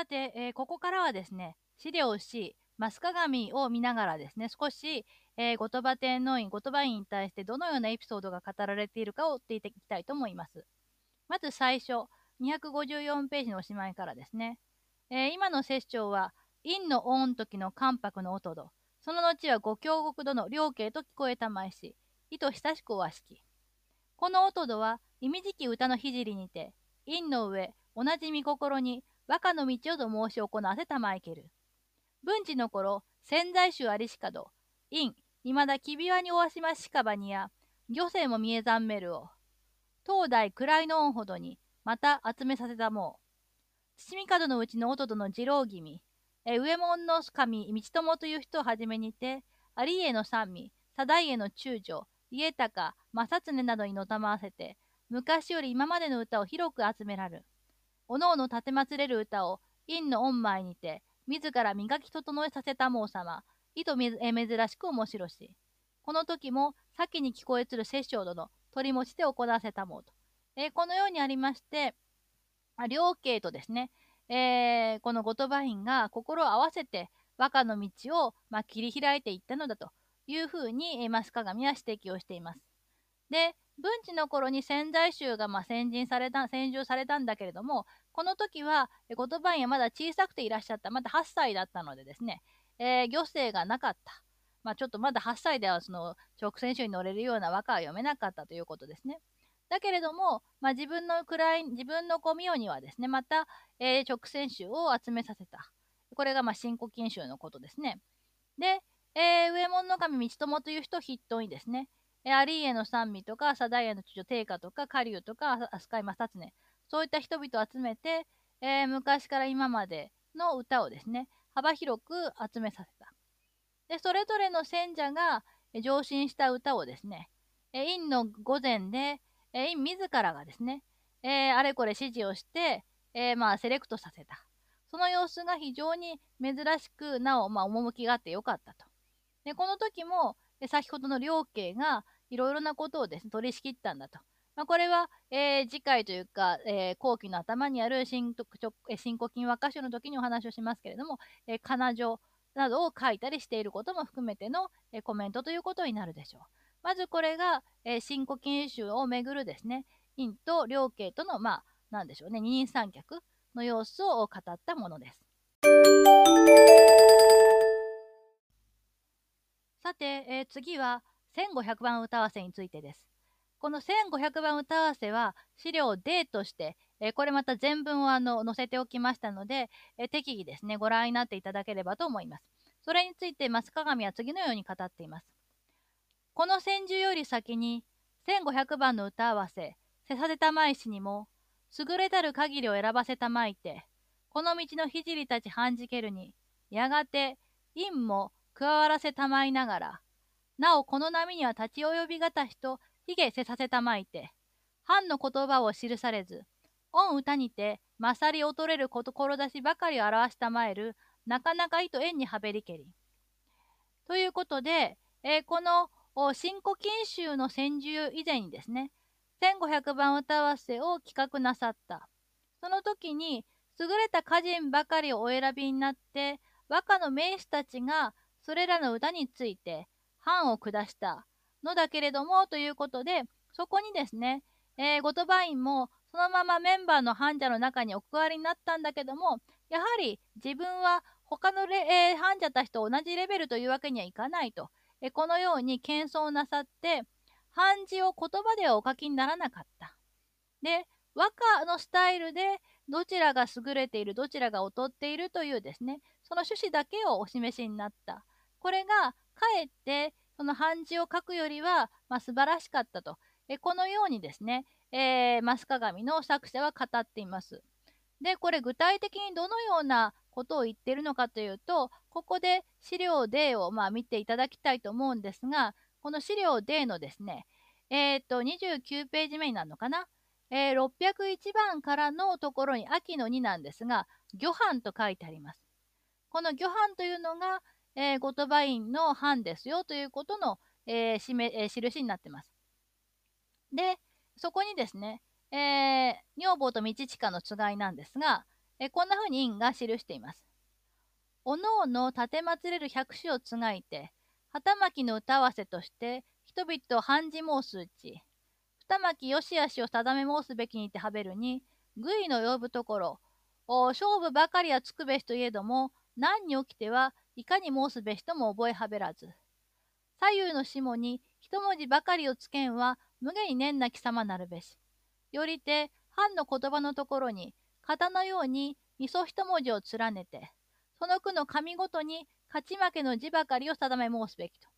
さて、えー、ここからはですね、資料 C、マス鏡を見ながらですね、少し、えー、後鳥羽天皇院、後鳥羽院に対してどのようなエピソードが語られているかを追っていきたいと思います。まず最初、254ページのおしまいからですね。えー、今の摂政は、陰の王時の関白の音と、その後は五教国殿両家と聞こえたまいし、意図親しくおわしき。この音とは、意味じき歌の聖にて、陰の上、同じ御心に、和歌の道をと申し行わせたまいける。文治の頃、潜在宗ありしかど、陰、いまだきびわにおわしましかばにや、漁政も見えざんめるを。東大位の恩ほどに、また集めさせたもう。七味門のうちの弟の次郎君、え上門の神、道友という人をはじめにて、有家の三味、貞家の中将、家高、正常などにのたまわせて、昔より今までの歌を広く集めらる。おのおの立てまつれる歌を、陰の御前にて、自ら磨き整えさせたもう様、意図珍しく面白し。この時も、先に聞こえつる摂政殿、取り持ちで行わせたもうと。えー、このようにありまして、両家とですね、えー、この後鳥羽院が心を合わせて和歌の道を、まあ、切り開いていったのだというふうに、えー、増鏡は指摘をしています。で、文治の頃に仙台州がまあ先人された、先住されたんだけれども、この時は、後鳥羽院はまだ小さくていらっしゃった、まだ8歳だったのでですね、えー、漁政がなかった。まあ、ちょっとまだ8歳ではその直線種に乗れるような和歌は読めなかったということですね。だけれども、まあ、自分の位、自分の小名にはですね、また、えー、直線集を集めさせた。これが、まあ、新古今集のことですね。で、えー、上門の神道友という人を筆頭にですね、えー、有家の三味とか、左大家の長定家とか、下流とか、飛鳥山薩ね、そういった人々を集めて、えー、昔から今までの歌をですね、幅広く集めさせた。で、それぞれの選者が上申した歌をですね、え陰の御前で、えー、自らがですね、えー、あれこれ指示をして、えー、まあ、セレクトさせた。その様子が非常に珍しく、なお、まあ、趣があってよかったと。で、この時も、先ほどの両家がいろいろなことをですね、取り仕切ったんだと。まあ、これは、え次回というか、え後期の頭にある新新古今和歌集の時にお話をしますけれども、えー、仮名状などを書いたりしていることも含めての、えコメントということになるでしょう。まずこれが、えー、新古今集をめぐるですね、陰と両家との、まあ、なんでしょうね、二人三脚の様子を語ったものです。さて、えー、次は1500番歌わせについてです。この1500番歌わせは資料 D として、えー、これまた全文をあの載せておきましたので、えー、適宜ですね、ご覧になっていただければと思います。それについて、増鏡は次のように語っています。この千住より先に1500番の歌合わせ、せさせたまいしにも、優れたる限りを選ばせたまいて、この道の聖たちはんじけるに、やがて、陰も加わらせたまいながら、なおこの波には立ち及びがたしひげせさせたまいて、藩の言葉を記されず、御歌にて、勝り劣れる志ばかりを表したまえる、なかなか意と縁にはべりけり。ということで、えー、この新古今集の先住以前にですね、1500番歌わせを企画なさった。その時に、優れた歌人ばかりをお選びになって、和歌の名士たちがそれらの歌について判を下したのだけれども、ということで、そこにですね、えー、ゴトバインもそのままメンバーの患者の中にお加りになったんだけども、やはり自分は他の、えー、患者たちと同じレベルというわけにはいかないと。えこのように謙遜なさって、漢字を言葉ではお書きにならなかった。で、和歌のスタイルでどちらが優れている、どちらが劣っているというですね、その趣旨だけをお示しになった。これが、かえって、その漢字を書くよりは、まあ、素晴らしかったと。えこのようにですね、えー、増鏡の作者は語っています。で、これ具体的にどのようなことを言っているのかというと、ここで資料 D をまあ見ていただきたいと思うんですが、この資料 D のですね、えっ、と、29ページ目になるのかな、えー、601番からのところに秋の2なんですが、魚飯と書いてあります。この魚飯というのが、えー、ゴトバインの藩ですよということの、えーしめえー、印になってます。で、そこにですね、えー、女房と道近のつがいなんですが、えこんな風に院が記しています。おのおの立てまつれる百種をつがいて、旗巻の歌わせとして、人々を半字申すうち、二巻よしあしを定め申すべきにてはべるに、愚意の呼ぶところ、お勝負ばかりはつくべしといえども、何に起きてはいかに申すべしとも覚えはべらず。左右の下に一文字ばかりをつけんは、無限に念なき様なるべし。よりて、藩の言葉のところに、型のように味噌一文字を連ねて、その句の紙ごとに勝ち負けの字ばかりを定め申すべきと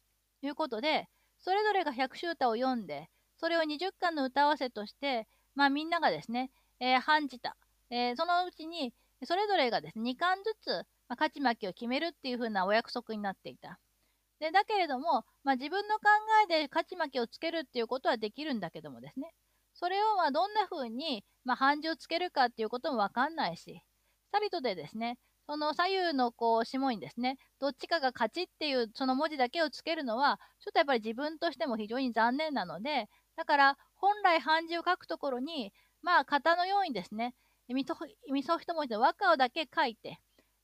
いうことで、それぞれが百秋歌を読んで、それを20巻の歌合わせとして、まあみんながですね、えー、判じた、えー、そのうちに、それぞれがですね、2巻ずつ、まあ、勝ち負けを決めるっていう風なお約束になっていた。でだけれども、まあ、自分の考えで勝ち負けをつけるっていうことはできるんだけどもですね、それをまどんな風にまあ判事をつけるかっていうこともわかんないし、さりとでですね、その左右のこう下にですね、どっちかが勝ちっていうその文字だけをつけるのは、ちょっとやっぱり自分としても非常に残念なので、だから本来漢字を書くところに、まあ型のようにですね、みそ一文字の和歌をだけ書いて、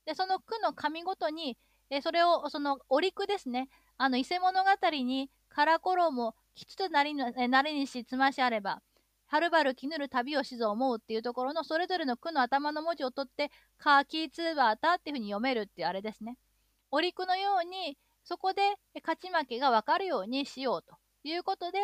でその句の紙ごとに、えそれをその折句ですね、あの伊勢物語にから衣、吉となりなりにしつましあれば、はるばるきぬる旅をしぞ思うっていうところのそれぞれの句の頭の文字を取って、カーキーツーバータっていうふうに読めるっていうあれですね。折句のように、そこで勝ち負けがわかるようにしようということで、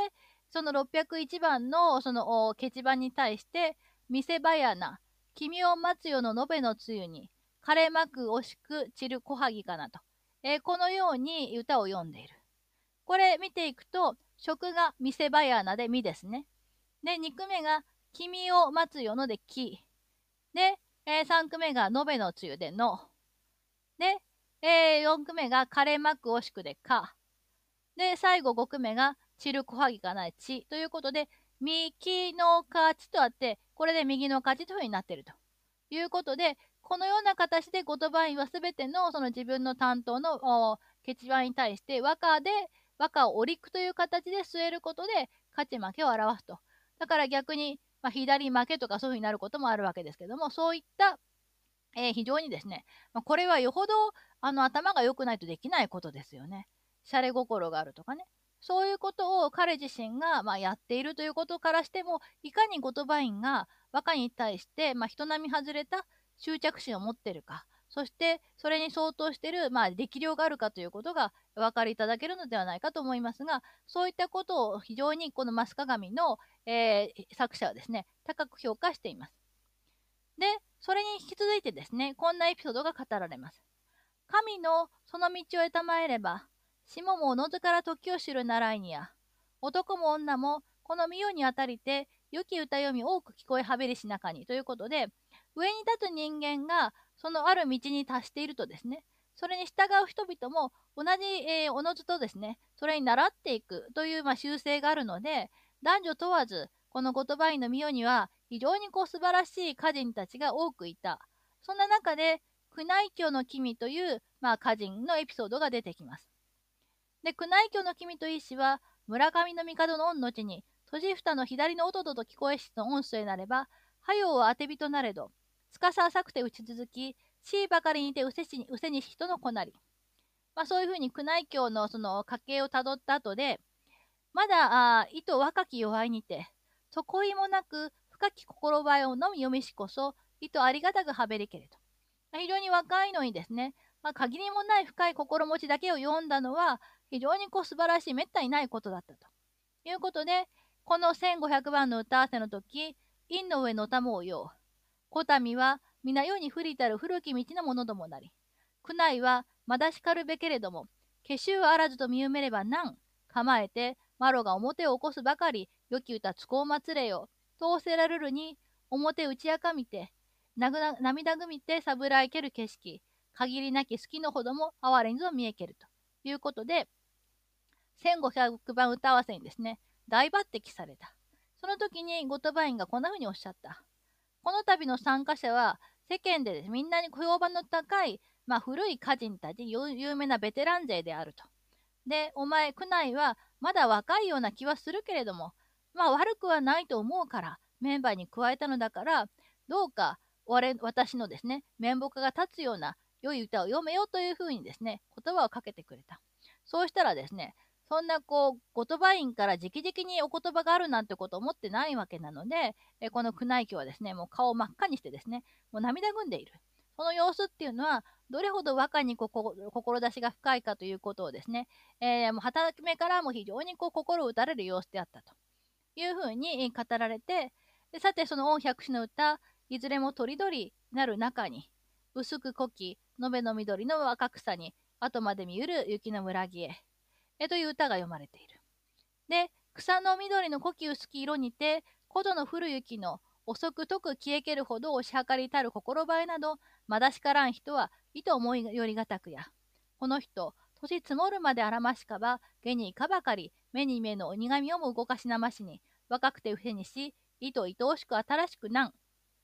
その601番のその決番に対して、見せ場やな、君を待つよの延べのつゆに、枯れまく惜しく散る小萩かなと、えー、このように歌を読んでいる。これ見ていくと、食が見せ場やなでみですね。で、2句目が君を待つよのでき。で、えー、3句目が延べのつゆでの。で、えー、4句目が枯れまく惜しくでか。で、最後5句目が散る小萩かなちということで、右の勝ちとあって、これで右の勝ちというふうになっているということで、このような形で言葉員は全てのその自分の担当の決番に対して和歌で和歌を折りくという形で据えることで勝ち負けを表すと。だから逆に、まあ、左負けとかそういうふうになることもあるわけですけども、そういった、えー、非常にですね、まあ、これはよほどあの頭が良くないとできないことですよね。シャレ心があるとかね。そういうことを彼自身が、まあ、やっているということからしても、いかに言葉員が和歌に対して、まあ、人並み外れた執着心を持ってるか、そしてそれに相当している、まあ、力量があるかということがお分かりいただけるのではないかと思いますが、そういったことを非常にこのマス鏡の、えー、作者はですね、高く評価しています。で、それに引き続いてですね、こんなエピソードが語られます。神のその道を得たまえれば、下もおのずから時を知る習いにや、男も女もこの御代にあたりて、良き歌読み多く聞こえはべりし中にということで、上に立つ人間がそのある道に達しているとですね、それに従う人々も同じ、えー、おのずとですね、それに習っていくという、まあ、習性があるので、男女問わず、この言葉院の御代には非常にこう素晴らしい歌人たちが多くいた。そんな中で、宮内教の君という、まあ、歌人のエピソードが出てきます。で、宮内教の君と一子は、村上の帝の恩のちに、閉じ蓋の左の音と聞こえしの音声なれば、はよう当てびとなれど、つかさ浅くて打ち続き、しいばかりにてうせに、うせに人の子なり。まあ、そういうふうに宮内教のその家系をたどった後で、まだ、あ糸若き弱いにて、底いもなく深き心ばえをのみ読みしこそ、糸ありがたくはべりけれと。非常に若いのにですね、まあ、限りもない深い心持ちだけを読んだのは、非常にこう素晴らしい、めったにないことだったということで、この1500番の歌合わせの時、陰の上のたもうよう。小民は皆世に降りたる古き道のものどもなり。宮内はまだしかるべけれども、化衆あらずと見埋めれば難。構えて、マロが表を起こすばかり、良き歌つこうまつれよ。とせらるるに、表打ち明かみて、涙ぐみてさぶらいける景色。限りなき好きのほども哀れにぞ見えけるということで、1500番歌合わせにですね、大抜擢された。その時にゴトバインがこんな風におっしゃった。この度の参加者は、世間で、みんなに評判の高い、まあ、古い歌人たち、有名なベテラン勢であると。で、お前、区内はまだ若いような気はするけれども、まあ悪くはないと思うから、メンバーに加えたのだから、どうか私のですね、面目が立つような良い歌を読めよというふうにですね、言葉をかけてくれた。そうしたらですね、そんなこう、言葉院から直々にお言葉があるなんてことを思ってないわけなので、えこの宮内卿はですね、もう顔を真っ赤にしてですね、もう涙ぐんでいる。その様子っていうのは、どれほど和歌に志が深いかということをですね、えー、もう畑目からも非常にこう心を打たれる様子であったと。いうふうに語られて、でさてその御百種の歌、いずれもとりどりなる中に、薄く濃き、延べの緑の若草に、後まで見うる雪の村木へ、えという歌が読まれている。で、草の緑の濃き薄き色にて、古土の降る雪の遅くとく消えけるほど押し量りたる心映えなど、まだしからん人は、いと思いよりがたくや。この人、年積もるまであらましかば、下にいかばかり、目に目の鬼神をも動かしなましに、若くて伏せにし、いと愛おしく新しくなん。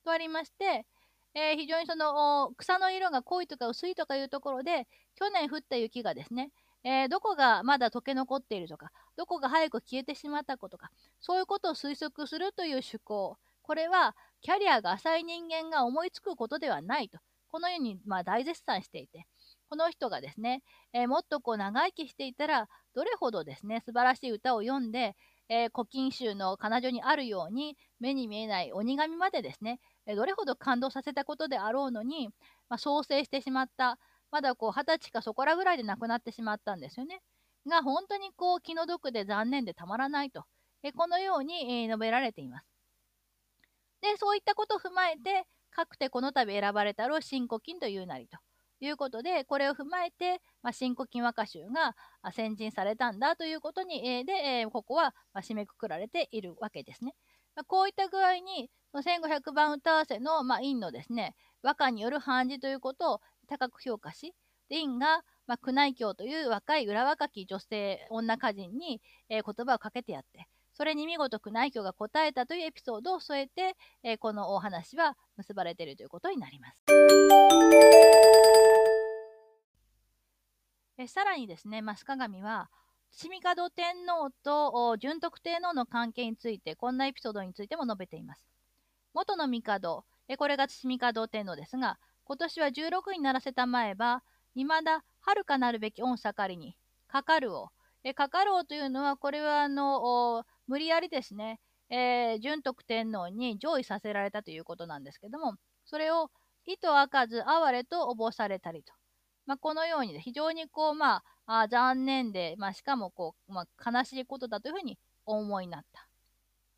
とありまして、えー、非常にその草の色が濃いとか薄いとかいうところで、去年降った雪がですね、えー、どこがまだ溶け残っているとか、どこが早く消えてしまったことか、そういうことを推測するという趣向。これは、キャリアが浅い人間が思いつくことではないと、このようにまあ大絶賛していて、この人がですね、えー、もっとこう長生きしていたら、どれほどですね、素晴らしい歌を読んで、えー、古今集の彼女にあるように、目に見えない鬼神までですね、どれほど感動させたことであろうのに、まあ、創生してしまった、まだこう二十歳かそこらぐらいで亡くなってしまったんですよね。が本当にこう気の毒で残念でたまらないと、えこのように、え述べられています。で、そういったことを踏まえて、かくてこの度選ばれたろう新古今というなりということで、これを踏まえて、まあ、新古今和歌集が先人されたんだということに、え、で、え、ここはま締めくくられているわけですね。ま、こういった具合に、1500番歌わせの、まあ、院のですね、和歌による判事ということを高く評価し、で院が、まあ、宮内卿という若い裏若き女性、女歌人に、えー、言葉をかけてやって、それに見事宮内卿が答えたというエピソードを添えて、えー、このお話は結ばれているということになります。えさらにですね、増鏡は、伏見門天皇と順徳天皇の関係について、こんなエピソードについても述べています。元の帝、これが伏見門天皇ですが、今年は16にならせたまえば、未だ遥かなるべき恩盛りに、かかるを。えかかるをというのは、これはあの無理やりですね、えー、順徳天皇に上位させられたということなんですけども、それを意図あかず哀れとおぼされたりと。まあ、このように非常にこう、まあ、あ残念で、まあ、しかもこう、まあ、悲しいことだというふうにお思いになった。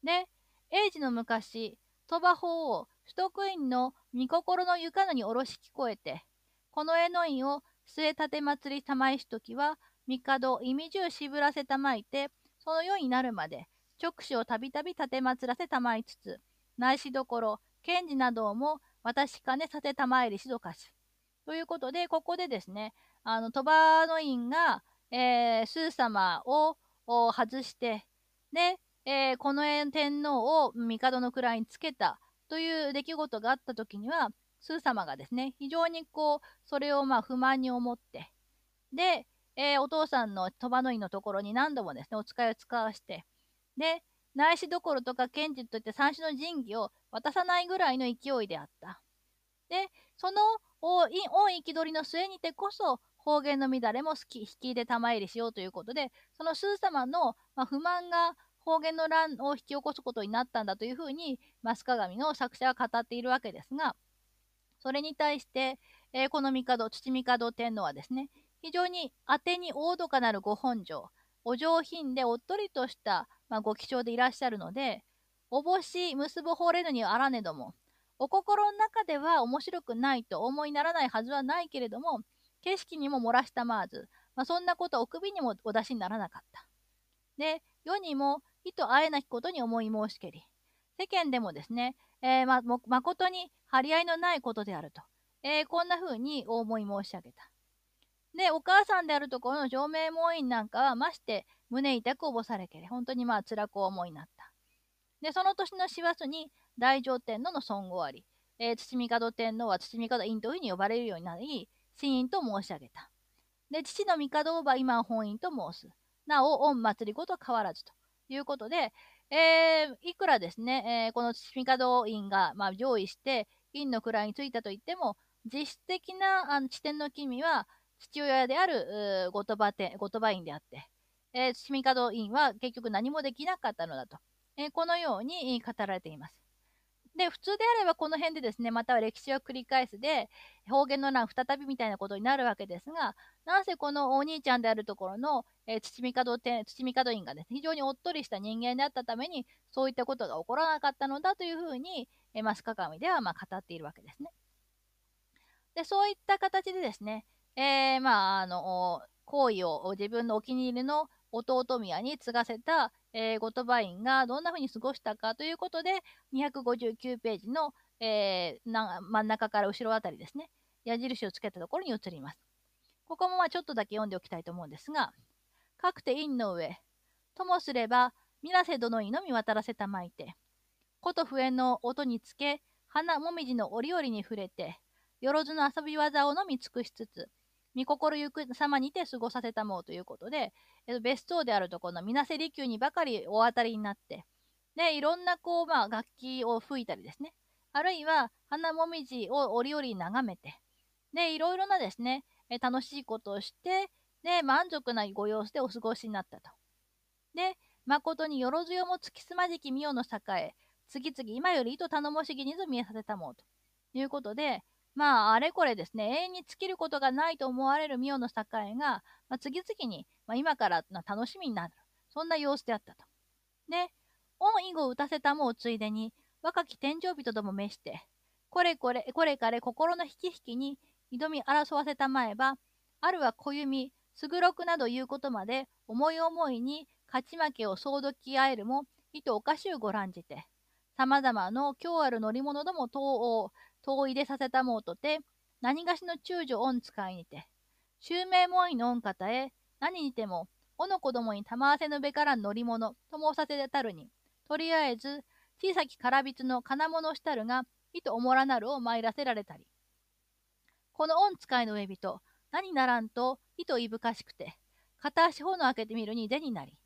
で、英治の昔、鳥羽法王、首都院の御心の床のにおろし聞こえて、この絵の院を末立て祭り玉石時は、帝意味中渋らせたまいて、その世になるまで、直視をたびたび立て祭らせたまいつつ、内しどころ、検事なども私金さてたまえりしどかし。ということで、ここでですね、あの、鳥羽の院が、えー、スー様を外して、で、えー、この天皇を帝の位につけたという出来事があった時には、スー様がですね、非常にこう、それをまあ不満に思って、で、えー、お父さんの鳥羽の井のところに何度もですね、お使いを使わして、で、内視どころとか検事といって三種の神器を渡さないぐらいの勢いであった。で、その恩憤りの末にてこそ、方言の乱れも引きで玉入りしようということで、そのスー様の、まあ、不満が方言の乱を引き起こすことになったんだというふうに、増鏡の作者は語っているわけですが、それに対して、えー、この帝、父帝天皇はですね、非常に当てに大どかなるご本性、お上品でおっとりとした、まあ、ご気性でいらっしゃるので、おぼし結ぶほれぬにあらねども、お心の中では面白くないと思いならないはずはないけれども、景色にも漏らしたまわず、まあ、そんなことお首にもお出しにならなかった。で、世にも意図あえなきことに思い申しけり、世間でもですね、えー、ま、誠に張り合いのないことであると、えー、こんな風にお思い申し上げた。で、お母さんであるところの上名門院なんかは、まして胸痛くおぼされけれ、本当にまあ辛くお思いになった。で、その年の師走に大乗天皇の尊号あり、えー、土帝天皇は土帝院というふうに呼ばれるようになり、神院と申し上げた。で、父の帝は今本院と申す。なお、御祭りごと変わらずということで、えー、いくらですね、えー、この帝院が、まあ、上位して、院の位についたと言っても、実質的なあの地点の君は父親である後鳥羽天、後鳥羽院であって、えー、住門院は結局何もできなかったのだと、えー、このように語られています。で、普通であればこの辺でですね、または歴史を繰り返すで、方言の乱再びみたいなことになるわけですが、なんせこのお兄ちゃんであるところの、えー、土見門天、土見門院がですね、非常におっとりした人間であったために、そういったことが起こらなかったのだというふうに、えー、マスカガミではまあ語っているわけですね。で、そういった形でですね、えー、まあ、あの、行為を自分のお気に入りの弟宮に継がせた、えー、ゴトバインがどんな風に過ごしたかということで、259ページの、えー、な真ん中から後ろあたりですね、矢印をつけたところに移ります。ここもまあちょっとだけ読んでおきたいと思うんですが、かくて院の上、ともすれば、水瀬殿にのみ渡らせたまいて、こと笛の音につけ、花もみじの折々に触れて、よろずの遊び技をのみ尽くしつつ、見心ゆく様にて過ごさせたもうということで、別荘であるとこの水瀬離宮にばかりお当たりになって、で、いろんなこう、まあ、楽器を吹いたりですね、あるいは花もみじを折々眺めて、で、いろいろなですね、楽しいことをして、で、満足なご様子でお過ごしになったと。で、誠によろずよも月すまじき御代の栄え、次々今より糸頼もしぎにぞ見えさせたもうということで、まあ、あれこれですね、永遠に尽きることがないと思われるミオの境が、まあ、次々に、まあ、今から楽しみになる。そんな様子であったと。で、恩以後打たせたもうついでに、若き天井人ども召して、これこれ、これかれ心の引き引きに挑み争わせたまえば、あるは小弓、すぐろくなどいうことまで、思い思いに勝ち負けを総どき合えるも、いとおかしゅうご覧じて、様々の今日ある乗り物ども東欧、遠いでさせたもうとて、何がしの中女恩使いにて、襲名門医の恩方へ、何にても、おの子供に玉合わせのべからん乗り物と申させたるに、とりあえず、小さきからびつの金物したるが、いとおもらなるを参らせられたり。この恩使いの上人、何ならんと、いといぶかしくて、片足ほの開けてみるに出になり、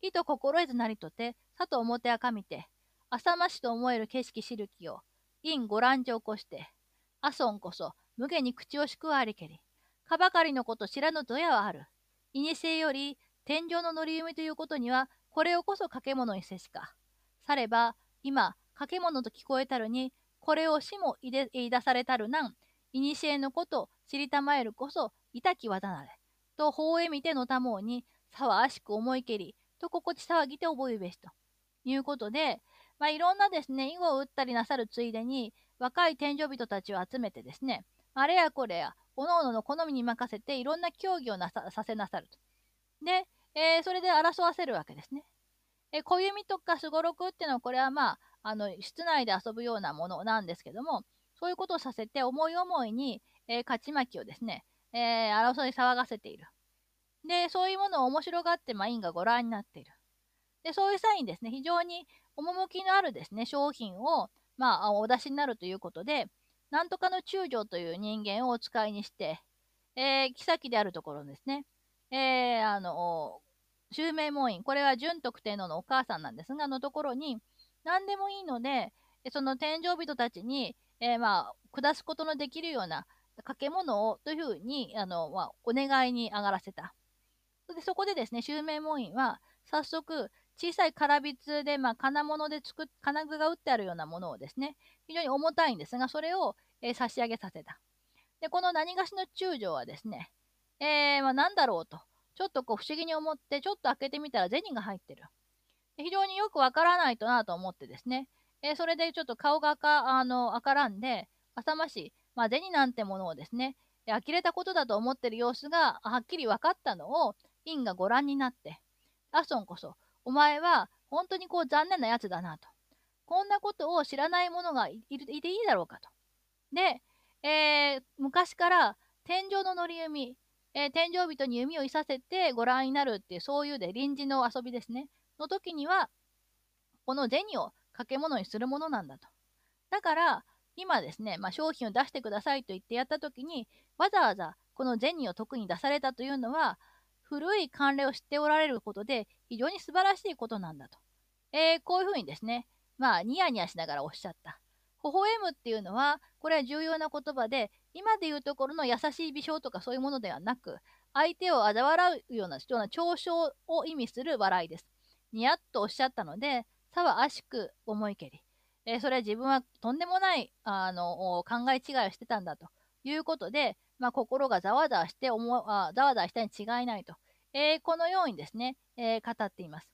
いと心得ずなりとて、さと表あかみて、浅ましと思える景色しるきを、陰ご覧じ起こして、阿孫こそ無下に口をしくわありけり、かばかりのこと知らぬどやはある。いにせより天井の乗り弓ということには、これをこそ掛け物にせしか。されば、今、掛け物と聞こえたるに、これをしも言い出されたるなん、いにしえのこと知りたまえるこそ、いたき技なれ。と法へ見てのたもうに、さわあしく思いけり、と心地騒ぎて覚えべしと。いうことで、まあ、いろんなですね、囲碁を打ったりなさるついでに、若い天井人たちを集めてですね、あれやこれや、各々の好みに任せていろんな競技をなささせなさると。で、えー、それで争わせるわけですね。え小弓とかすごろくっていうのは、これはまあ、あの、室内で遊ぶようなものなんですけども、そういうことをさせて、思い思いに、えー、勝ち負けをですね、えー、争い騒がせている。で、そういうものを面白がって、まあ、院がご覧になっている。で、そういう際にですね、非常に趣のあるですね、商品を、まあ、お出しになるということで、なんとかの中将という人間をお使いにして、えー、妃であるところですね、えー、あの、襲名門院、これは純徳天皇のお母さんなんですが、のところに、何でもいいので、その天井人たちに、えー、まあ、下すことのできるような掛け物をというふうに、あの、まあ、お願いに上がらせた。でそこでですね、襲名門院は、早速、小さいからびつで、まあ、金物で作っ、金具が打ってあるようなものをですね、非常に重たいんですが、それを、えー、差し上げさせた。で、この何がしの中将はですね、えー、まあ、何だろうと、ちょっとこう不思議に思って、ちょっと開けてみたら銭が入ってる。非常によくわからないとなと思ってですね、えー、それでちょっと顔が赤あの赤らんで、浅ましい、まあ、銭なんてものをですね、呆れたことだと思ってる様子がはっきり分かったのを、院がご覧になって、アソンこそ、お前は本当にこう残念なやつだなと。こんなことを知らない者がいていいだろうかと。で、えー、昔から天井の乗り弓、えー、天井人に弓をいさせてご覧になるっていう、そういうで臨時の遊びですね。の時には、この銭を掛け物にするものなんだと。だから、今ですね、まあ、商品を出してくださいと言ってやった時に、わざわざこの銭を特に出されたというのは、古い慣例を知っておられることで非常に素晴らしいことなんだと。えー、こういうふうにですね、まあ、ニヤニヤしながらおっしゃった。微笑むっていうのは、これは重要な言葉で、今でいうところの優しい微笑とかそういうものではなく、相手を嘲笑うような人な嘲笑を意味する笑いです。にやっとおっしゃったので、さはあしく思いけり。えー、それは自分はとんでもないあの考え違いをしてたんだということで、まあ、心がざわざわして思あざわざわしたに違いないと、えー、このようにですね、えー、語っています。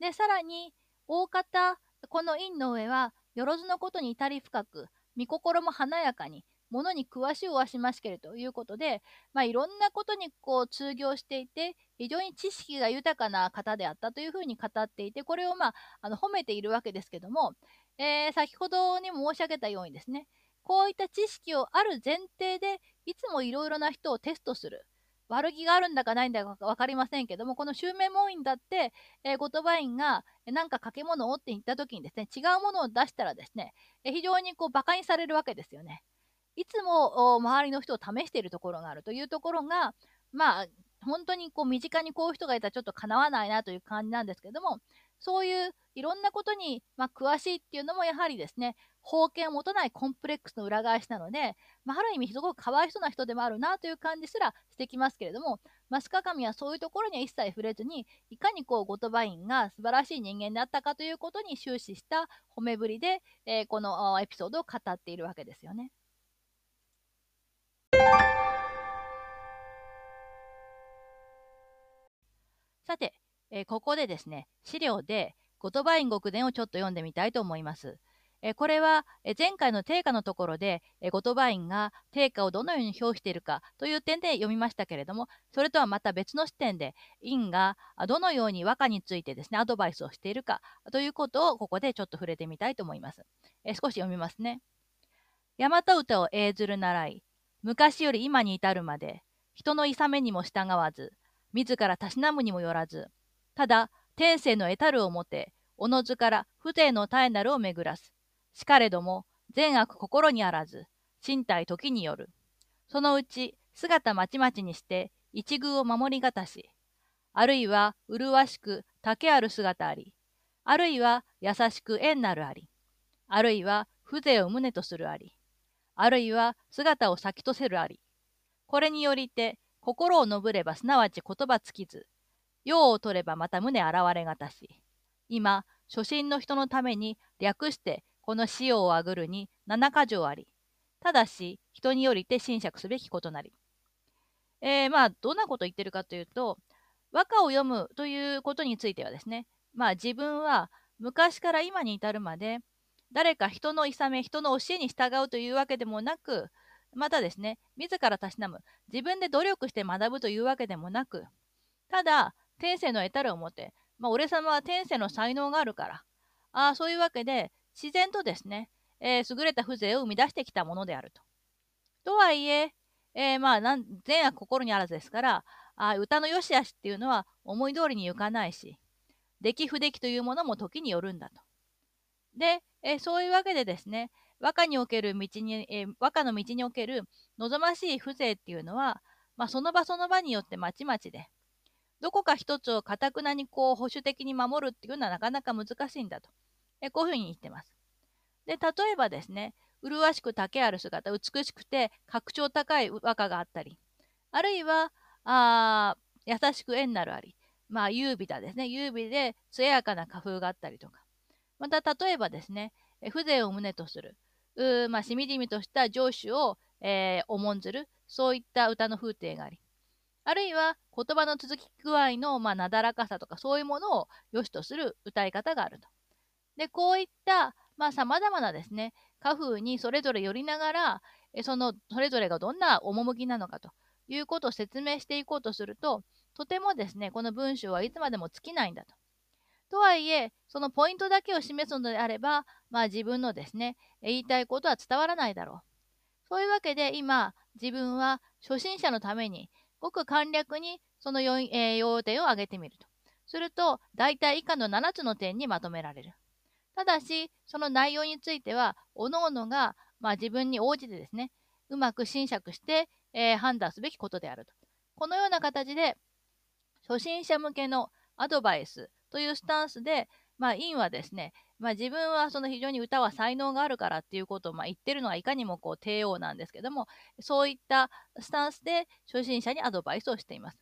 で、さらに、大方、この陰の上は、よろずのことに至り深く、見心も華やかに、ものに詳しゅうわしましけれということで、まあ、いろんなことにこう通行していて、非常に知識が豊かな方であったというふうに語っていて、これをまあ、あの褒めているわけですけども、えー、先ほどにも申し上げたようにですね、こういった知識をある前提で、いつもいろいろな人をテストする。悪気があるんだかないんだか分かりませんけども、この襲名門院だって、えー、後鳥羽院が何か掛け物をって言った時にですね、違うものを出したらですね、え、非常にこう馬鹿にされるわけですよね。いつも周りの人を試しているところがあるというところが、まあ、本当にこう身近にこういう人がいたらちょっとかなわないなという感じなんですけども、そういういろんなことに、まあ、詳しいっていうのもやはりですね、封建を持たないコンプレックスの裏返しなので、まあ、ある意味すごくかわいそうな人でもあるなという感じすらしてきますけれども、マスカカミはそういうところには一切触れずに、いかにこう、ゴトバインが素晴らしい人間であったかということに終始した褒めぶりで、えー、このエピソードを語っているわけですよね。さて、えー、ここでですね、資料でゴトバイン極伝をちょっと読んでみたいと思います。えこれは、え前回の定価のところで、えゴトバインが定価をどのように表しているかという点で読みましたけれども、それとはまた別の視点で、インがどのように和歌についてですね、アドバイスをしているかということをここでちょっと触れてみたいと思います。え少し読みますね。大和歌を英ずる習い、昔より今に至るまで、人の諌めにも従わず、自らたしなむにもよらず、ただ天性の得たるをもて、おのずから風情の絶えなるを巡らす。しかれども、善悪心にあらず、身体時による。そのうち、姿まちまちにして、一遇を守りがたし、あるいは、麗しく竹ある姿あり、あるいは、優しく縁なるあり、あるいは、風情を旨とするあり、あるいは、姿を咲きとせるあり。これによりて、心を述ぶればすなわち言葉尽きず、用を取ればまた胸現れがたし、今、初心の人のために略してこの使用をあぐるに七箇条あり、ただし人によりて侵釈すべきことなり。えー、まあ、どんなこと言ってるかというと、和歌を読むということについてはですね、まあ自分は昔から今に至るまで、誰か人の諌め、人の教えに従うというわけでもなく、またですね、自らたしなむ、自分で努力して学ぶというわけでもなく、ただ、天性の得たる表、まあ、俺様は天性の才能があるから、ああそういうわけで、自然とですね、えー、優れた風情を生み出してきたものであると。とはいえ、えー、まあ善悪心にあらずですからあ歌の良し悪しっていうのは思い通りにいかないし出来不出来というものも時によるんだと。で、えー、そういうわけでですね和歌における道に、えー、和歌の道における望ましい風情っていうのは、まあ、その場その場によってまちまちでどこか一つをかたくなにこう保守的に守るっていうのはなかなか難しいんだと。えこういうふうに言ってます。で、例えばですね、麗しく竹ある姿、美しくて格調高い和歌があったり、あるいは、あ優しく縁なるあり、まあ、優美だですね。優美で艶やかな花風があったりとか。また、例えばですね、風情を胸とする、うまあ、しみじみとした上司を、えー、重んずる、そういった歌の風景があり、あるいは言葉の続き具合の、まあ、なだらかさとか、そういうものを良しとする歌い方があると。で、こういった、まあ、様々なですね、家風にそれぞれ寄りながら、その、それぞれがどんな趣なのかということを説明していこうとすると、とてもですね、この文章はいつまでも尽きないんだと。とはいえ、そのポイントだけを示すのであれば、まあ自分のですね、言いたいことは伝わらないだろう。そういうわけで今、自分は初心者のために、ごく簡略にその要,、えー、要点を挙げてみると。すると、大体以下の7つの点にまとめられる。ただし、その内容については、各々が、まあ、自分に応じてですね、うまく侵釈して、えー、判断すべきことであると。このような形で、初心者向けのアドバイスというスタンスで、まあ、院はですね、まあ、自分はその非常に歌は才能があるからっていうことをまあ言ってるのはいかにもこう帝王なんですけども、そういったスタンスで初心者にアドバイスをしています。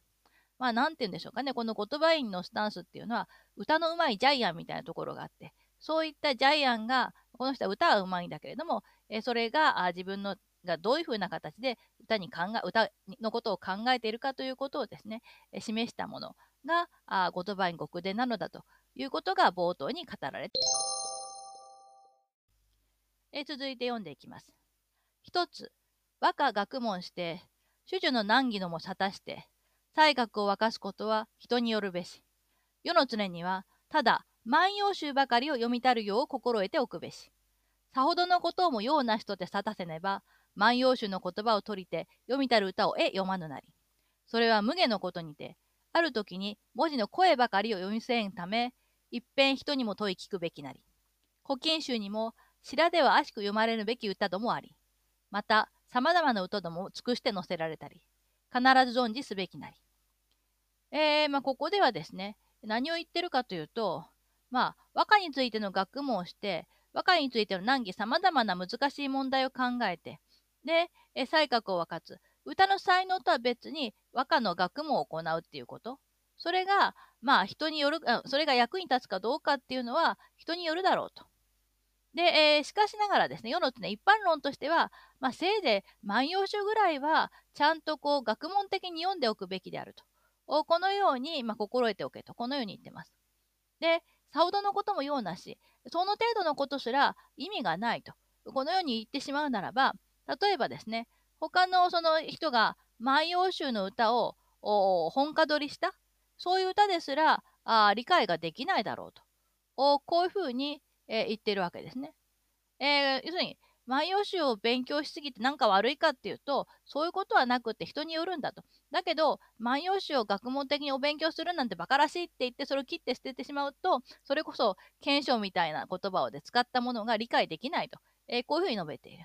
まあ、なんて言うんでしょうかね、この言葉院のスタンスっていうのは、歌のうまいジャイアンみたいなところがあって、そういったジャイアンが、この人は歌はうまいんだけれども、えそれが自分のがどういうふうな形で歌に考え歌のことを考えているかということをですね、え示したものがあ言葉に極伝なのだということが冒頭に語られていますえ続いて読んでいきます。一つ、和歌学問して、主女の難儀のも沙汰して、才学を沸かすことは人によるべし。世の常には、ただ万葉集ばかりを読みたるよう心得ておくべし。さほどのことをもような人で沙汰せねば、万葉集の言葉を取りて読みたる歌をえ読まぬなり。それは無下のことにて、ある時に文字の声ばかりを読みせんため、一遍人にも問い聞くべきなり。古今集にも、白では悪しく読まれるべき歌どもあり。また、様々な歌どもを尽くして載せられたり、必ず存じすべきなり。えー、まあ、ここではですね、何を言ってるかというと、まあ、和歌についての学問をして、和歌についての難儀様々な難しい問題を考えて、で、え才覚を分かつ。歌の才能とは別に和歌の学問を行うっていうこと。それが、まあ人による、それが役に立つかどうかっていうのは人によるだろうと。で、えー、しかしながらですね、世の、ね、一般論としては、まあ、せいぜい万葉集ぐらいは、ちゃんとこう、学問的に読んでおくべきであると。このように、まあ、心得ておけと、このように言ってます。で、さほどのこともようなし、その程度のことすら意味がないと。このように言ってしまうならば、例えばですね、他のその人が万葉集の歌を本家取りした、そういう歌ですらあ理解ができないだろうと。こういうふうに、えー、言ってるわけですね。えー、要するに、万葉集を勉強しすぎて何か悪いかっていうと、そういうことはなくって人によるんだと。だけど、万葉集を学問的にお勉強するなんて馬鹿らしいって言って、それを切って捨ててしまうと、それこそ検証みたいな言葉をで使ったものが理解できないと。えー、こういうふうに述べている。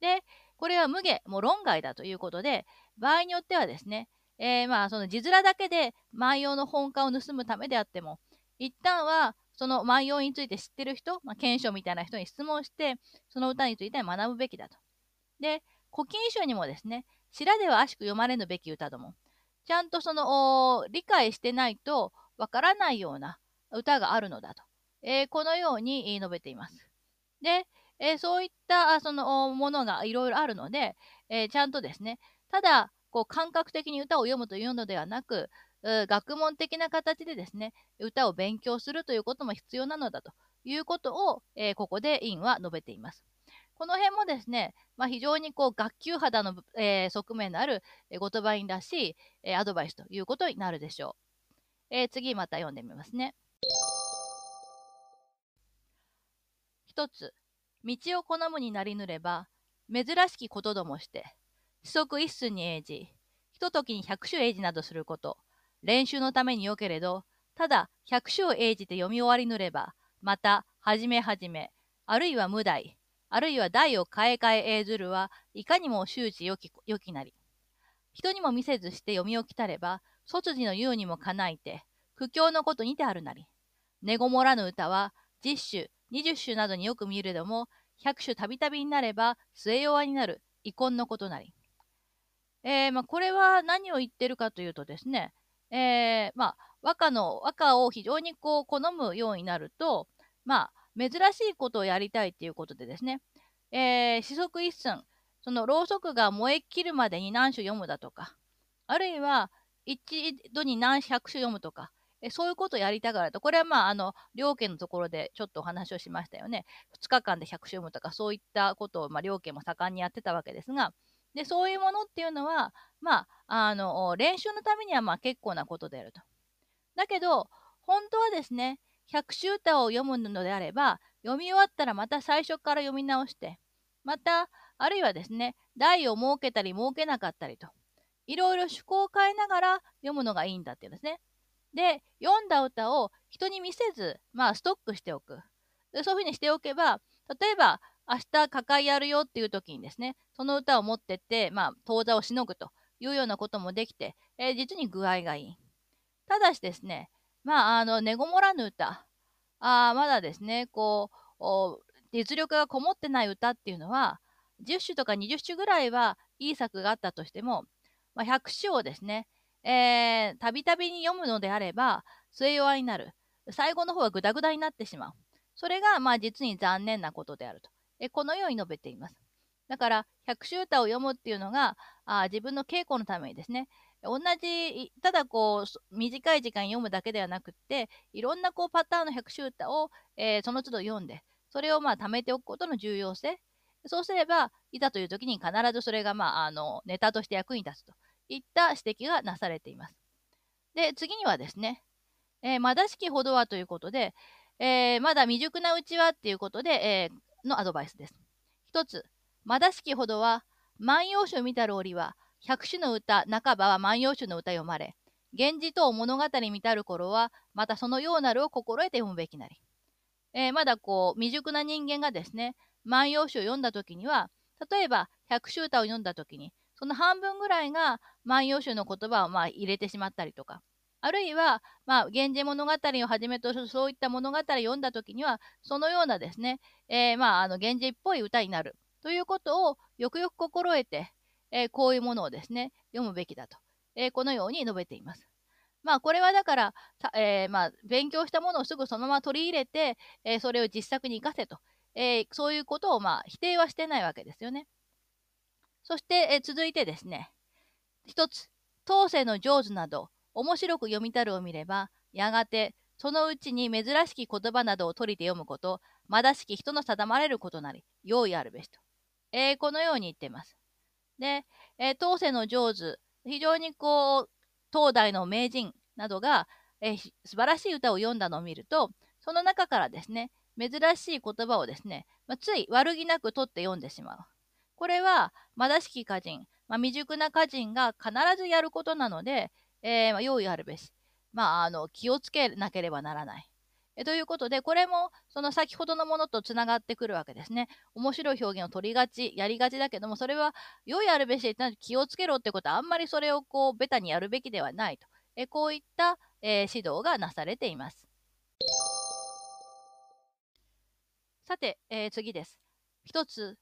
で、これは無下、もう論外だということで、場合によってはですね、えー、まあその字面だけで万葉の本家を盗むためであっても、一旦はその万葉について知ってる人、まあ、検証みたいな人に質問して、その歌について学ぶべきだと。で、古今集にもですね、白では悪しく読まれぬべき歌ども、ちゃんとその理解してないとわからないような歌があるのだと、えー、このように述べています。で、えー、そういったそのものがいろいろあるので、えー、ちゃんとですね、ただこう感覚的に歌を読むというのではなく、学問的な形でですね、歌を勉強するということも必要なのだということを、えー、ここで院は述べています。この辺もですね、まあ、非常にこう学級肌の、えー、側面のある、えー、言葉院らしい、えー、アドバイスということになるでしょう。え次また読んでみますね。一つ、道を好むになりぬれば、珍しきことどもして、四則一寸に英字、ひとときに百種英字などすること、練習のためによけれど、ただ百種を英じて読み終わりぬれば、また、はじめはじめ、あるいは無題、あるいは題を変え替え英ずるは、いかにも周知よきよきなり。人にも見せずして読み置きたれば、卒字の言うにもかないて、苦境のことにてあるなり。ねごもらぬ歌は、十種、二十種などによく見るでも、百種たびたびになれば、末弱になる、遺恨のことなり。えー、まあ、これは何を言ってるかというとですね、えー、まあ、和歌の、和歌を非常にこう好むようになると、まあ、珍しいことをやりたいっていうことでですね、えー、四則一寸、そのろうそくが燃え切るまでに何種読むだとか、あるいは一度に何百種読むとか、えそういうことをやりたがると、これはまあ、あの、両家のところでちょっとお話をしましたよね。2日間で100種読むとか、そういったことを、まあ、両家も盛んにやってたわけですが、で、そういうものっていうのは、まあ、あの、練習のためにはまあ結構なことであると。だけど、本当はですね、百種歌を読むのであれば、読み終わったらまた最初から読み直して、また、あるいはですね、題を設けたり設けなかったりと、いろいろ趣向を変えながら読むのがいいんだっていうんですね。で、読んだ歌を人に見せず、まあ、ストックしておく。そういうふうにしておけば、例えば、明日抱えやるよっていう時にですね、その歌を持ってって、まあ、当座をしのぐというようなこともできて、えー、実に具合がいい。ただしですね、まあ、あの、ねごもらぬ歌、あまだですね、こう、実力がこもってない歌っていうのは、10首とか20首ぐらいはいい作があったとしても、まあ、100首をですね、えー、たびたびに読むのであれば、末弱になる。最後の方はグダグダになってしまう。それが、まあ、実に残念なことであると。えこのように述べています。だから、百秋歌を読むっていうのが、あ自分の稽古のためにですね、同じ、ただこう、短い時間読むだけではなくって、いろんなこうパターンの百秋歌を、えー、その都度読んで、それをまあ貯めておくことの重要性。そうすれば、いざという時に必ずそれがまあ、あの、ネタとして役に立つといった指摘がなされています。で、次にはですね、えー、まだしきほどはということで、えー、まだ未熟なうちはっていうことで、えー、のアドバイスです。一つ、まだしきほどは、万葉集見たる折は、百種の歌、半ばは万葉集の歌読まれ、源氏と物語見たる頃は、またそのようなるを心得て読むべきなり。えー、まだこう、未熟な人間がですね、万葉集を読んだ時には、例えば、百秋歌を読んだ時に、その半分ぐらいが万葉集の言葉をまあ入れてしまったりとか、あるいは、まあ、源氏物語をはじめとするそういった物語を読んだ時には、そのようなですね、えー、まあ、あの、源氏っぽい歌になるということをよくよく心得て、えー、こういうものをですね、読むべきだと、えー、このように述べています。まあ、これはだから、えー、まあ、勉強したものをすぐそのまま取り入れて、えそれを実作に生かせと、えそういうことをまあ否定はしてないわけですよね。そして、え続いてですね、一つ、当世の上手など、面白く読みたるを見れば、やがて、そのうちに珍しき言葉などを取りて読むこと、まだしき人の定まれることなり、用意あるべしと。えー、このように言ってます。で、えー、当世の上手、非常にこう、東大の名人などが、えー、素晴らしい歌を読んだのを見ると、その中からですね、珍しい言葉をですね、まあ、つい悪気なく取って読んでしまう。これは、まだしき歌人、まあ、未熟な歌人が必ずやることなので、えー、まあ、用意あるべし。まあ、あの、気をつけなければならない。えということで、これもその先ほどのものとつながってくるわけですね。面白い表現を取りがち、やりがちだけども、それは良いあるべしって気をつけろってことは、あんまりそれをこう、ベタにやるべきではないと。えこういった、えー、指導がなされています。さて、えー、次です。一つ、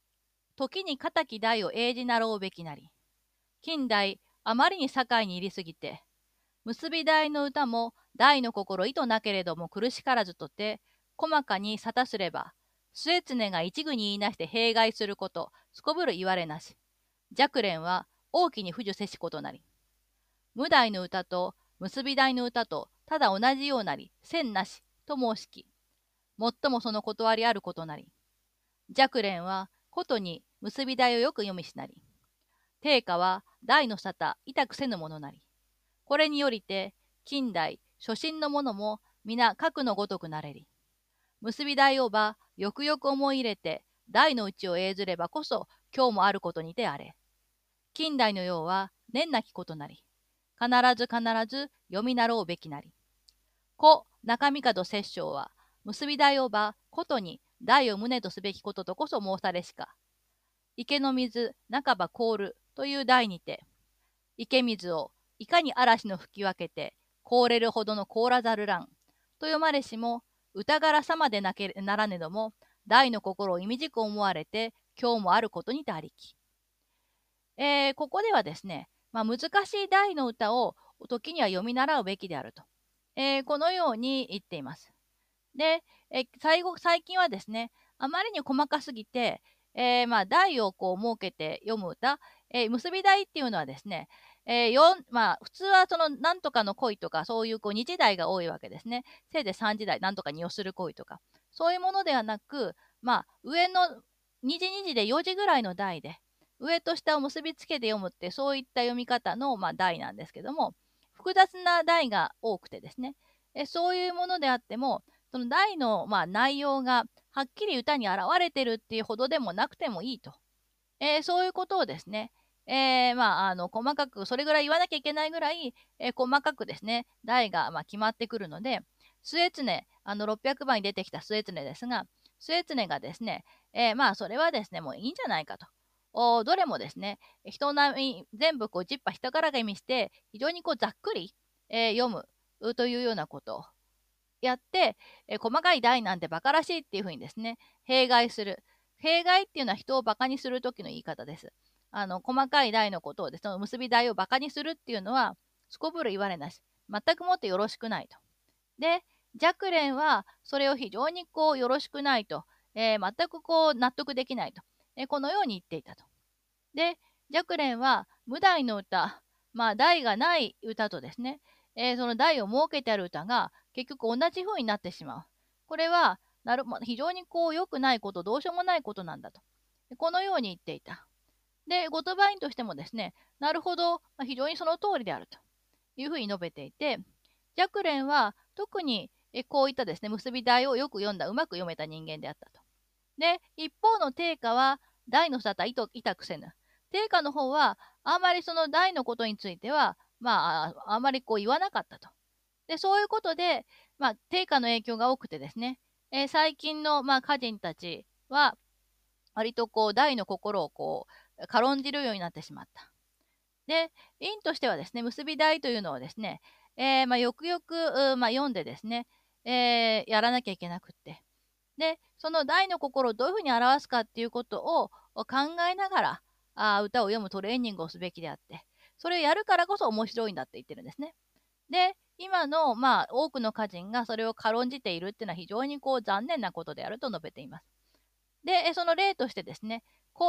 時に敵大を英字なろうべきなり。近代、あまりに境に入りすぎて、結び台の歌も大の心意図なけれども苦しからずとて、細かに沙汰すれば、末常が一具に言いなして弊害すること、すこぶる言われなし。若蓮は大きに不受せしことなり。無題の歌と結び台の歌とただ同じようなり、線なしと申しき。もっともその断りあることなり。若蓮はことに結び台をよく読みしなり。定家は大の沙汰、痛くせぬものなり。これによりて、近代、初心の者も皆核のごとくなれり。結び台をば、よくよく思い入れて、台の内を永ずればこそ、今日もあることにてあれ。近代のようは、年なきことなり。必ず必ず読みなろうべきなり。故中見門摂政は、結び台をば、ことに台を旨とすべきこととこそ申されしか。池の水、半ば凍るという題にて、池水をいかに嵐の吹き分けて、凍れるほどの凍らざる乱。と読まれしも、歌柄様でなけならねども、大の心を意味じく思われて、今日もあることにてありき。えー、ここではですね、まあ、難しい大の歌を時には読み習うべきであると。えー、このように言っています。で、え最後最近はですね、あまりに細かすぎて、えー、まあ、題をこう設けて読む歌、えー、結び題っていうのはですね、えー、まあ、普通はその、なんとかの恋とか、そういうこう2時代が多いわけですね。せいぜい3時代、なんとかに寄する恋とか。そういうものではなく、まあ、上の2時2時で4時ぐらいの代で、上と下を結びつけて読むって、そういった読み方の、まあ、題なんですけども、複雑な題が多くてですね、えそういうものであっても、その題の、まあ、内容がはっきり歌に表れてるっていうほどでもなくてもいいと。えー、そういうことをですね、えー、まあ、あの、細かく、それぐらい言わなきゃいけないぐらい、えー、細かくですね、題が、まあ、決まってくるので、末常、あの、600番に出てきた末常ですが、末常がですね、えー、まあ、それはですね、もういいんじゃないかと。おどれもですね、人並み、全部こう、ジッパ人からが意味して、非常にこう、ざっくり、えー、読むというようなことを、やって、え細かい題なんて馬鹿らしいっていうふうにですね、弊害する。弊害っていうのは人を馬鹿にする時の言い方です。あの、細かい題のことをですね、結び題を馬鹿にするっていうのは、すこぶる言われなし。全くもってよろしくないと。で、弱連はそれを非常にこうよろしくないと、えー、全くこう納得できないと、えー、このように言っていたと。で、弱連は無題の歌、まあ題がない歌とですね、えー、その題を設けてある歌が結局同じ風になってしまう。これはなる非常にこう良くないこと、どうしようもないことなんだと。このように言っていた。で、言葉員としてもですね、なるほど、まあ、非常にその通りであるというふうに述べていて、若蓮は特にこういったですね、結び題をよく読んだ、うまく読めた人間であったと。で、一方の定家は、題の沙汰いたくせぬ。定家の方は、あまりその題のことについては、まあ、あまりこう言わなかったと。で、そういうことで、まあ、定家の影響が多くてですね、えー、最近の、まあ、歌人たちは、割とこう、題の心をこう、軽んじるようになってしまった。で、院としてはですね、結び題というのをですね、えー、まあ、よくよく、まあ、読んでですね、えー、やらなきゃいけなくって。で、その題の心をどういうふうに表すかっていうことを考えながら、あ歌を読むトレーニングをすべきであって、それをやるからこそ面白いんだって言ってるんですね。で、今の、まあ、多くの歌人がそれを軽んじているっていうのは非常にこう残念なことであると述べています。で、その例としてですね、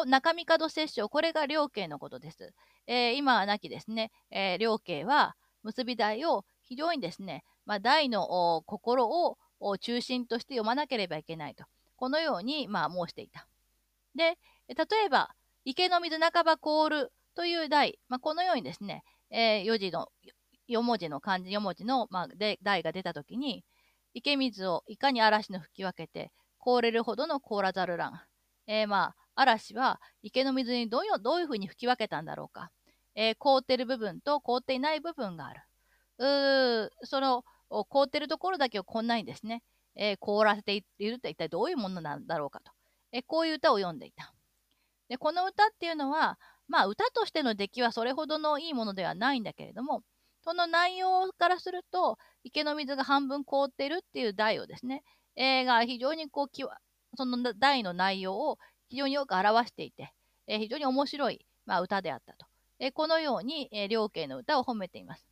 中身角摂政、これが両家のことです。えー、今はなきですね、えー、両家は結び題を非常にですね、まあ、題の心を中心として読まなければいけないと。このように、まあ、申していた。で、例えば、池の水半ば凍るという題、まあ、このようにですね、えー、4字の4文字の漢字4文字の、まあ、で題が出たときに、池水をいかに嵐の吹き分けて、凍れるほどの凍らざる乱。えー、まあ、嵐は池の水にどういうどういうふうに吹き分けたんだろうか。えー、凍ってる部分と凍っていない部分がある。うその凍ってるところだけをこんなにですね、えー、凍らせていると一体どういうものなんだろうかと。えー、こういう歌を読んでいた。で、この歌っていうのは、まあ歌としての出来はそれほどのいいものではないんだけれども、その内容からすると、池の水が半分凍ってるっていう題をですね、えー、が非常にこう、その題の内容を非常によく表していて、えー、非常に面白い、まあ、歌であったと。えー、このように、え両家の歌を褒めています。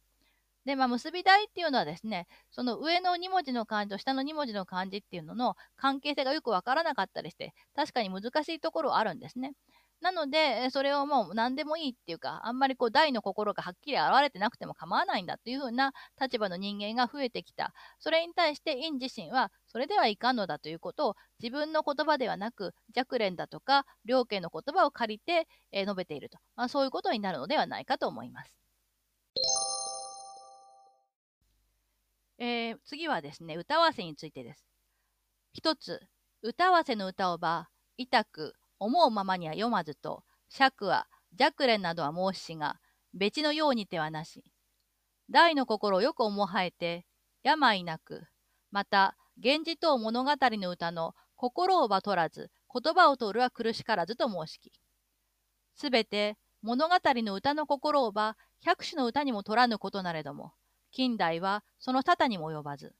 で、まあ、結び題っていうのはですね、その上の2文字の漢字と下の2文字の漢字っていうのの関係性がよくわからなかったりして、確かに難しいところあるんですね。なので、それをもう何でもいいっていうか、あんまりこう大の心がはっきり現れてなくても構わないんだっていう風な立場の人間が増えてきた。それに対して院自身は、それではいかんのだということを自分の言葉ではなく、弱連だとか、両家の言葉を借りて、え、述べていると、まあ、そういうことになるのではないかと思います。えー、次はですね、歌わせについてです。一つ、歌わせの歌をば、痛く、思うままには読まずと、尺は、弱連などは申しが、別のようにてはなし。大の心をよく思はえて、病なく、また、源氏等物語の歌の心をば取らず、言葉を取るは苦しからずと申しき。すべて物語の歌の心をば百種の歌にも取らぬことなれども、近代はその多々にも及ばず。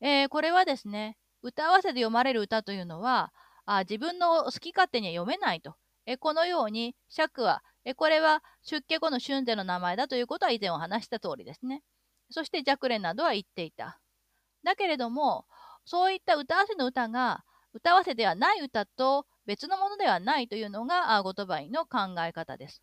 えー、これはですね、歌合わせで読まれる歌というのは、あ自分の好き勝手には読めないと。えこのように尺はえこれは出家後の春世の名前だということは以前お話した通りですね。そして若蓮などは言っていた。だけれどもそういった歌合わせの歌が歌わせではない歌と別のものではないというのが後鳥羽の考え方です。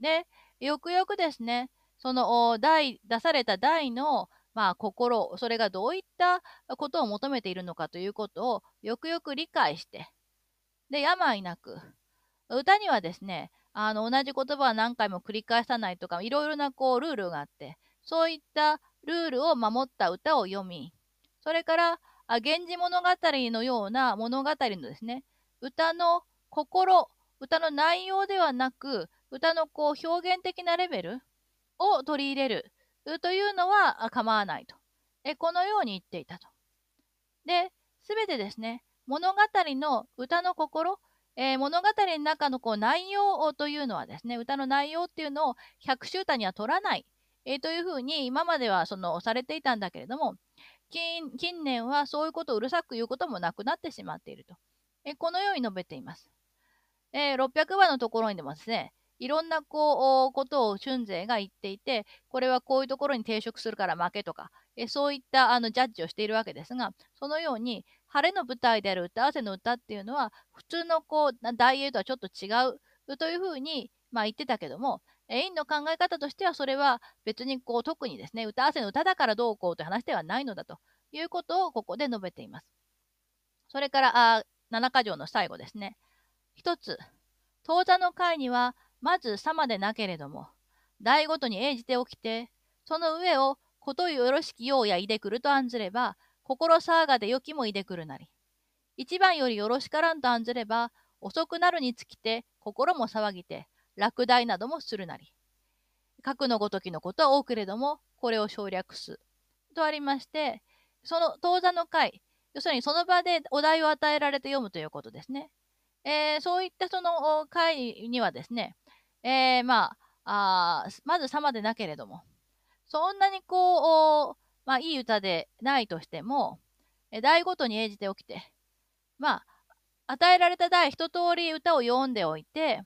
でよくよくですねその出された題のまあ、心、それがどういったことを求めているのかということをよくよく理解して、で、病なく、歌にはですね、あの、同じ言葉は何回も繰り返さないとか、いろいろなこう、ルールがあって、そういったルールを守った歌を読み、それから、あ源氏物語のような物語のですね、歌の心、歌の内容ではなく、歌のこう表現的なレベルを取り入れる。というのは構わないと。えこのように言っていたと。で、すべてですね、物語の歌の心、えー、物語の中のこう内容というのはですね、歌の内容っていうのを百秋歌には取らない、えー、というふうに今まではそのされていたんだけれども、近年はそういうことをうるさく言うこともなくなってしまっていると。えこのように述べています。えー、600番のところにでもですね、いろんなこうことを春勢が言っていて、これはこういうところに抵触するから負けとか、えそういったあのジャッジをしているわけですが、そのように晴れの舞台である歌合わせの歌っていうのは、普通のこう大英とはちょっと違うというふうに、まあ、言ってたけども、インの考え方としてはそれは別にこう特にですね、歌合わせの歌だからどうこうという話ではないのだということをここで述べています。それからあ7箇条の最後ですね。一つ、当座の会にはまず様でなけれども、台ごとに応じて起きて、その上をことよろしきようやいでくると案ずれば、心騒がでよきもいでくるなり。一番よりよろしからんと案ずれば、遅くなるにつきて心も騒ぎて、落第などもするなり。核のごときのことは多けれども、これを省略す。とありまして、その当座の会、要するにその場でお題を与えられて読むということですね。えー、そういったその会にはですね、えー、まあ、あまず様でなけれども、そんなにこう、まあ、いい歌でないとしても、題ごとに演じておきて、まあ、与えられた題一通り歌を読んでおいて、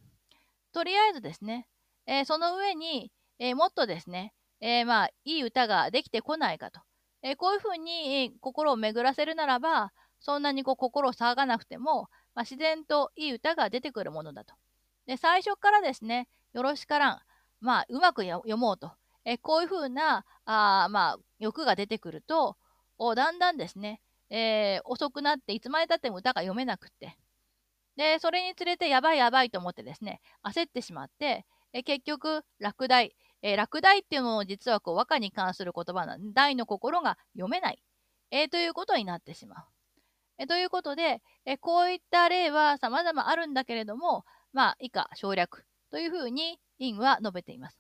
とりあえずですね、えー、その上に、えー、もっとですね、えー、まあ、いい歌ができてこないかと。えこういうふうに心を巡らせるならば、そんなにこう心を騒がなくても、まあ、自然といい歌が出てくるものだと。で、最初からですね、よろしからん、まあ、うまく読もうと。えこういうふうな、あまあ、欲が出てくると、おだんだんですね、えー、遅くなって、いつまでたっても歌が読めなくって。で、それにつれて、やばいやばいと思ってですね、焦ってしまって、え結局、落第。えー、落第っていうのも実はこう和歌に関する言葉なんで、大の心が読めない、えー、ということになってしまう。えということで、えこういった例は様々あるんだけれども、まあ、以下省略というふうに院は述べています。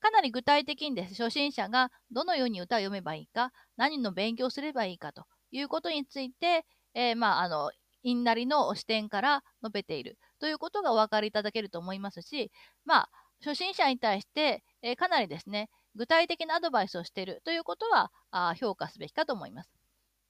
かなり具体的にです、初心者がどのように歌を読めばいいか、何の勉強すればいいかということについて、えー、まあ、あの、院なりの視点から述べているということがお分かりいただけると思いますし、まあ、初心者に対して、えー、かなりですね、具体的なアドバイスをしているということはあ評価すべきかと思います。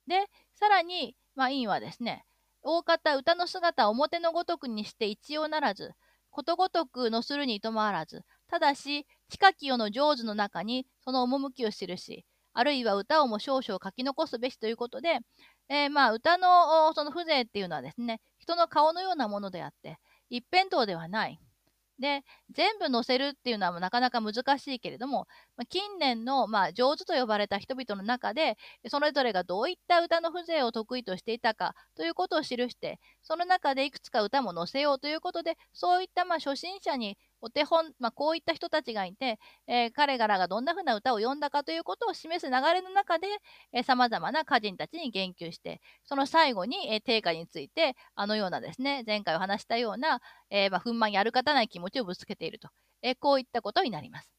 で、さらに、まあ、院はですね、大方歌の姿を表のごとくにして一様ならず、ことごとくのするにとまわらず、ただし、近き世の上手の中にその趣を記し、あるいは歌をも少々書き残すべしということで、えー、まあ歌のその風情っていうのはですね、人の顔のようなものであって、一辺倒ではない。で、全部載せるっていうのはなかなか難しいけれども、近年の、まあ、上手と呼ばれた人々の中で、それぞれがどういった歌の風情を得意としていたかということを記して、その中でいくつか歌も載せようということで、そういったまあ初心者にお手本、まあ、こういった人たちがいて、えー、彼らがどんな風な歌を詠んだかということを示す流れの中で、さまざまな歌人たちに言及して、その最後に、えー、定価について、あのようなですね、前回お話したような、えー、まあ、憤懣やる方ない気持ちをぶつけていると、え、こういったことになります。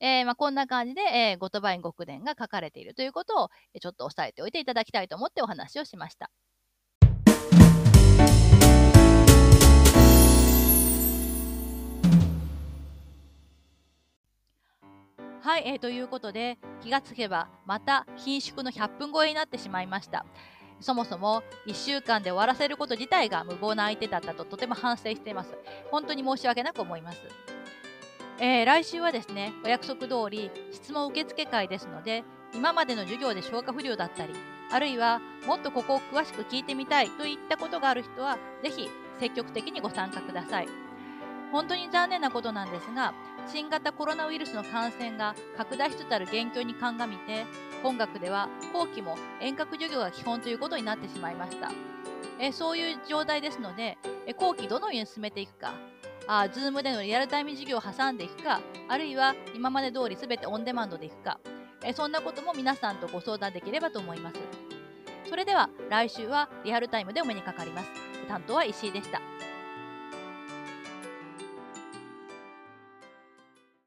え、まあ、こんな感じで、えー、ゴトバイン極伝が書かれているということを、えちょっと押さえておいていただきたいと思ってお話をしました。はい、えー、ということで気がつけばまた品縮の100分超えになってしまいました。そもそも1週間で終わらせること自体が無謀な相手だったととても反省しています。本当に申し訳なく思います。えー、来週はですね、お約束通り質問受付会ですので、今までの授業で消化不良だったり、あるいはもっとここを詳しく聞いてみたいといったことがある人は、ぜひ積極的にご参加ください。本当に残念なことなんですが、新型コロナウイルスの感染が拡大しつつある現況に鑑みて、本学では後期も遠隔授業が基本ということになってしまいました。えそういう状態ですので、え後期どのように進めていくか、あ Zoom でのリアルタイム授業を挟んでいくか、あるいは今まで通り全てオンデマンドでいくか、えそんなことも皆さんとご相談できればと思います。それでは来週はリアルタイムでお目にかかります。担当は石井でした。